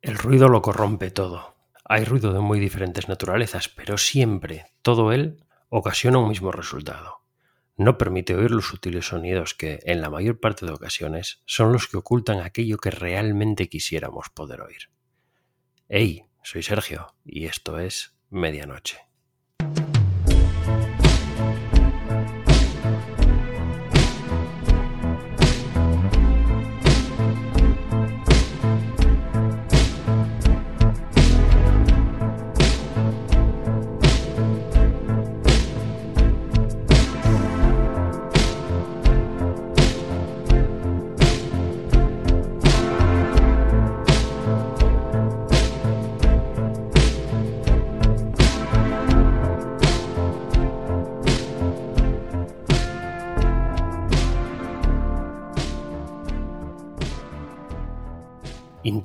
El ruido lo corrompe todo. Hay ruido de muy diferentes naturalezas, pero siempre todo él ocasiona un mismo resultado. No permite oír los sutiles sonidos que, en la mayor parte de ocasiones, son los que ocultan aquello que realmente quisiéramos poder oír. Hey, soy Sergio y esto es Medianoche.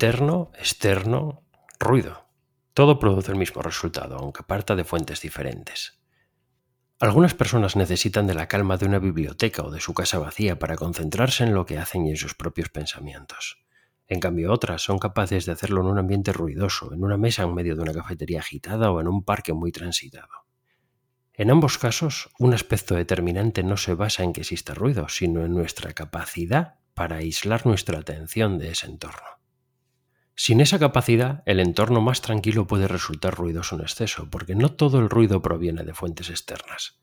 Interno, externo, ruido. Todo produce el mismo resultado, aunque parta de fuentes diferentes. Algunas personas necesitan de la calma de una biblioteca o de su casa vacía para concentrarse en lo que hacen y en sus propios pensamientos. En cambio, otras son capaces de hacerlo en un ambiente ruidoso, en una mesa en medio de una cafetería agitada o en un parque muy transitado. En ambos casos, un aspecto determinante no se basa en que exista ruido, sino en nuestra capacidad para aislar nuestra atención de ese entorno. Sin esa capacidad, el entorno más tranquilo puede resultar ruidoso en exceso, porque no todo el ruido proviene de fuentes externas.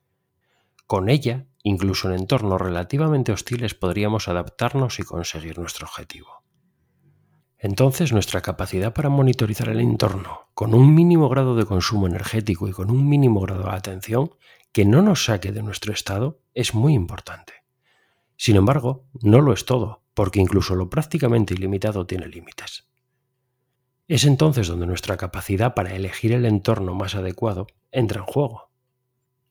Con ella, incluso en entornos relativamente hostiles podríamos adaptarnos y conseguir nuestro objetivo. Entonces nuestra capacidad para monitorizar el entorno con un mínimo grado de consumo energético y con un mínimo grado de atención que no nos saque de nuestro estado es muy importante. Sin embargo, no lo es todo, porque incluso lo prácticamente ilimitado tiene límites. Es entonces donde nuestra capacidad para elegir el entorno más adecuado entra en juego.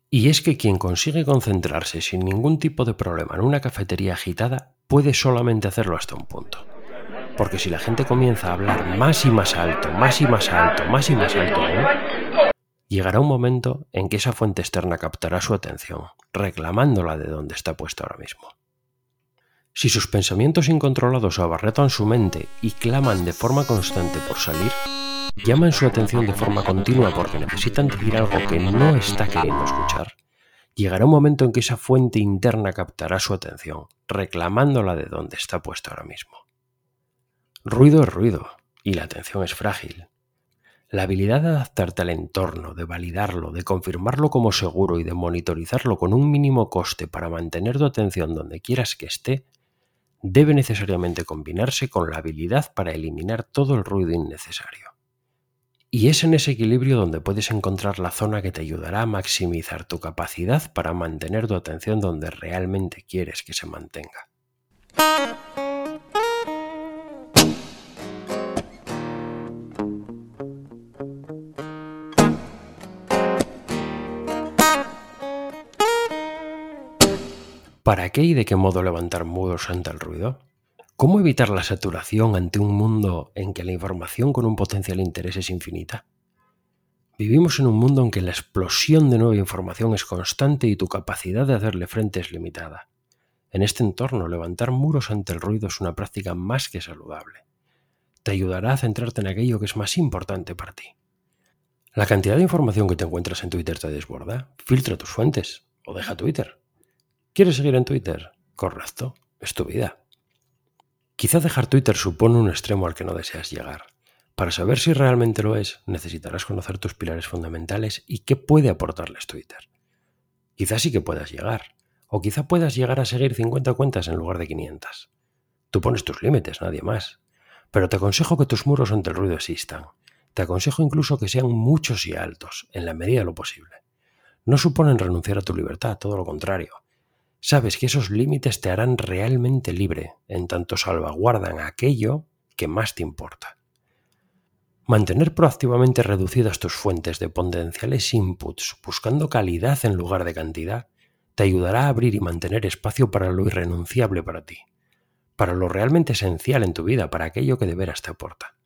Y es que quien consigue concentrarse sin ningún tipo de problema en una cafetería agitada puede solamente hacerlo hasta un punto. Porque si la gente comienza a hablar más y más alto, más y más alto, más y más alto llegará un momento en que esa fuente externa captará su atención, reclamándola de donde está puesta ahora mismo. Si sus pensamientos incontrolados abarretan su mente y claman de forma constante por salir, llaman su atención de forma continua porque necesitan decir algo que no está queriendo escuchar, llegará un momento en que esa fuente interna captará su atención, reclamándola de donde está puesta ahora mismo. Ruido es ruido, y la atención es frágil. La habilidad de adaptarte al entorno, de validarlo, de confirmarlo como seguro y de monitorizarlo con un mínimo coste para mantener tu atención donde quieras que esté, debe necesariamente combinarse con la habilidad para eliminar todo el ruido innecesario. Y es en ese equilibrio donde puedes encontrar la zona que te ayudará a maximizar tu capacidad para mantener tu atención donde realmente quieres que se mantenga. ¿Para qué y de qué modo levantar muros ante el ruido? ¿Cómo evitar la saturación ante un mundo en que la información con un potencial interés es infinita? Vivimos en un mundo en que la explosión de nueva información es constante y tu capacidad de hacerle frente es limitada. En este entorno, levantar muros ante el ruido es una práctica más que saludable. Te ayudará a centrarte en aquello que es más importante para ti. La cantidad de información que te encuentras en Twitter te desborda. Filtra tus fuentes o deja Twitter. ¿Quieres seguir en Twitter? Correcto, es tu vida. Quizá dejar Twitter supone un extremo al que no deseas llegar. Para saber si realmente lo es, necesitarás conocer tus pilares fundamentales y qué puede aportarles Twitter. Quizá sí que puedas llegar, o quizá puedas llegar a seguir 50 cuentas en lugar de 500. Tú pones tus límites, nadie más. Pero te aconsejo que tus muros ante el ruido existan. Te aconsejo incluso que sean muchos y altos, en la medida de lo posible. No suponen renunciar a tu libertad, todo lo contrario sabes que esos límites te harán realmente libre, en tanto salvaguardan aquello que más te importa. Mantener proactivamente reducidas tus fuentes de potenciales inputs, buscando calidad en lugar de cantidad, te ayudará a abrir y mantener espacio para lo irrenunciable para ti, para lo realmente esencial en tu vida, para aquello que de veras te aporta.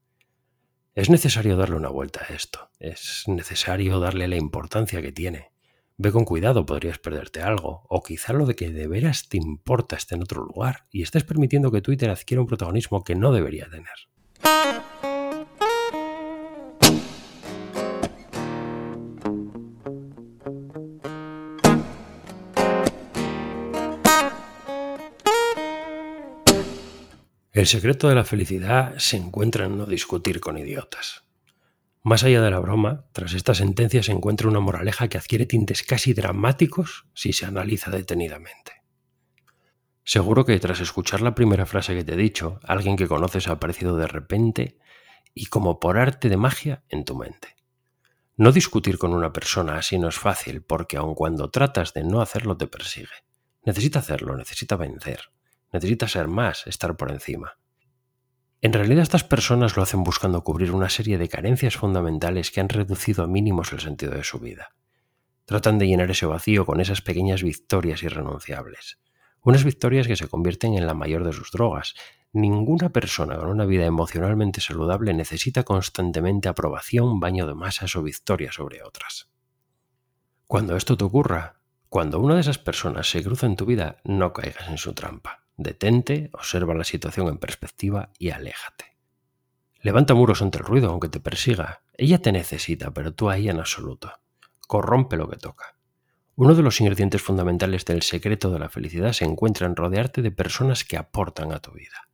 Es necesario darle una vuelta a esto, es necesario darle la importancia que tiene, Ve con cuidado, podrías perderte algo, o quizá lo de que de veras te importa esté en otro lugar y estés permitiendo que Twitter adquiera un protagonismo que no debería tener. El secreto de la felicidad se encuentra en no discutir con idiotas. Más allá de la broma, tras esta sentencia se encuentra una moraleja que adquiere tintes casi dramáticos si se analiza detenidamente. Seguro que tras escuchar la primera frase que te he dicho, alguien que conoces ha aparecido de repente y como por arte de magia en tu mente. No discutir con una persona así no es fácil porque aun cuando tratas de no hacerlo te persigue. Necesita hacerlo, necesita vencer. Necesita ser más, estar por encima. En realidad estas personas lo hacen buscando cubrir una serie de carencias fundamentales que han reducido a mínimos el sentido de su vida. Tratan de llenar ese vacío con esas pequeñas victorias irrenunciables. Unas victorias que se convierten en la mayor de sus drogas. Ninguna persona con una vida emocionalmente saludable necesita constantemente aprobación, baño de masas o victorias sobre otras. Cuando esto te ocurra, cuando una de esas personas se cruza en tu vida, no caigas en su trampa. Detente, observa la situación en perspectiva y aléjate. Levanta muros ante el ruido aunque te persiga. Ella te necesita, pero tú a ella en absoluto. Corrompe lo que toca. Uno de los ingredientes fundamentales del secreto de la felicidad se encuentra en rodearte de personas que aportan a tu vida.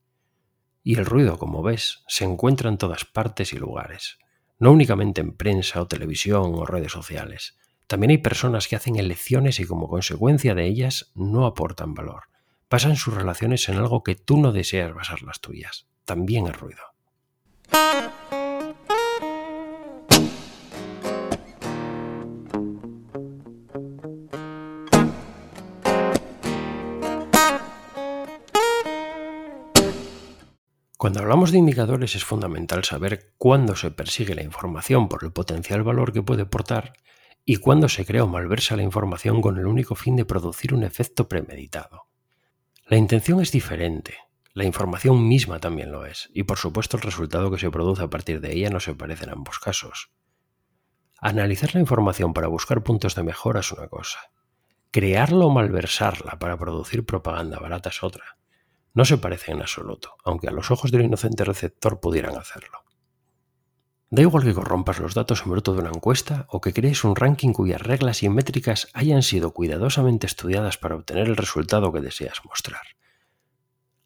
Y el ruido, como ves, se encuentra en todas partes y lugares, no únicamente en prensa o televisión o redes sociales. También hay personas que hacen elecciones y como consecuencia de ellas no aportan valor basan sus relaciones en algo que tú no deseas basar las tuyas. También es ruido. Cuando hablamos de indicadores es fundamental saber cuándo se persigue la información por el potencial valor que puede portar y cuándo se crea o malversa la información con el único fin de producir un efecto premeditado. La intención es diferente, la información misma también lo es, y por supuesto el resultado que se produce a partir de ella no se parece en ambos casos. Analizar la información para buscar puntos de mejora es una cosa. Crearla o malversarla para producir propaganda barata es otra. No se parece en absoluto, aunque a los ojos del inocente receptor pudieran hacerlo. Da igual que corrompas los datos en bruto de una encuesta o que crees un ranking cuyas reglas y métricas hayan sido cuidadosamente estudiadas para obtener el resultado que deseas mostrar.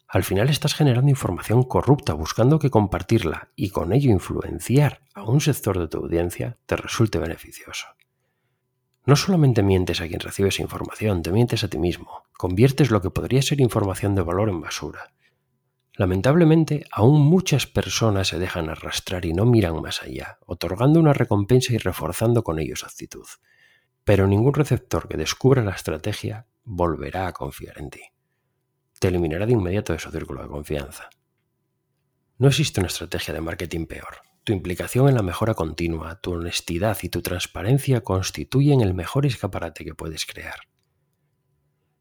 Al final estás generando información corrupta buscando que compartirla y con ello influenciar a un sector de tu audiencia te resulte beneficioso. No solamente mientes a quien recibe esa información, te mientes a ti mismo, conviertes lo que podría ser información de valor en basura Lamentablemente, aún muchas personas se dejan arrastrar y no miran más allá, otorgando una recompensa y reforzando con ello su actitud. Pero ningún receptor que descubra la estrategia volverá a confiar en ti. Te eliminará de inmediato de su círculo de confianza. No existe una estrategia de marketing peor. Tu implicación en la mejora continua, tu honestidad y tu transparencia constituyen el mejor escaparate que puedes crear.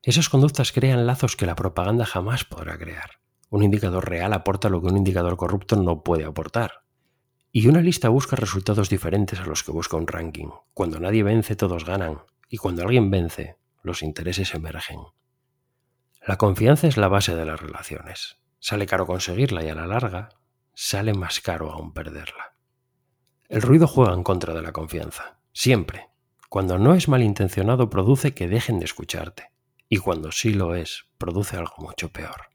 Esas conductas crean lazos que la propaganda jamás podrá crear. Un indicador real aporta lo que un indicador corrupto no puede aportar. Y una lista busca resultados diferentes a los que busca un ranking. Cuando nadie vence, todos ganan. Y cuando alguien vence, los intereses emergen. La confianza es la base de las relaciones. Sale caro conseguirla y a la larga sale más caro aún perderla. El ruido juega en contra de la confianza. Siempre. Cuando no es malintencionado produce que dejen de escucharte. Y cuando sí lo es, produce algo mucho peor.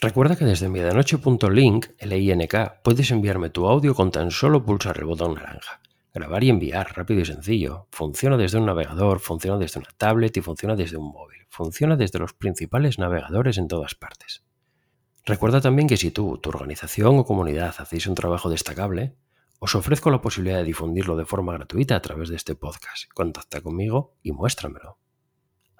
Recuerda que desde medianoche.link, LINK, puedes enviarme tu audio con tan solo pulsar el botón naranja. Grabar y enviar, rápido y sencillo. Funciona desde un navegador, funciona desde una tablet y funciona desde un móvil. Funciona desde los principales navegadores en todas partes. Recuerda también que si tú, tu organización o comunidad hacéis un trabajo destacable, os ofrezco la posibilidad de difundirlo de forma gratuita a través de este podcast. Contacta conmigo y muéstramelo.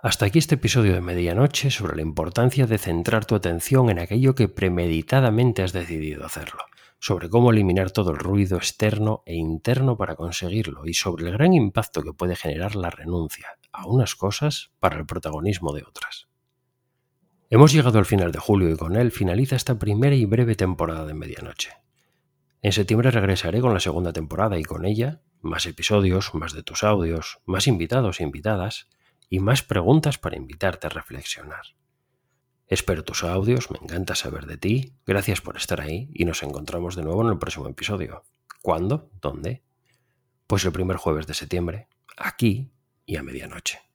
Hasta aquí este episodio de medianoche sobre la importancia de centrar tu atención en aquello que premeditadamente has decidido hacerlo, sobre cómo eliminar todo el ruido externo e interno para conseguirlo y sobre el gran impacto que puede generar la renuncia a unas cosas para el protagonismo de otras. Hemos llegado al final de julio y con él finaliza esta primera y breve temporada de Medianoche. En septiembre regresaré con la segunda temporada y con ella más episodios, más de tus audios, más invitados e invitadas y más preguntas para invitarte a reflexionar. Espero tus audios, me encanta saber de ti, gracias por estar ahí y nos encontramos de nuevo en el próximo episodio. ¿Cuándo? ¿Dónde? Pues el primer jueves de septiembre, aquí y a medianoche.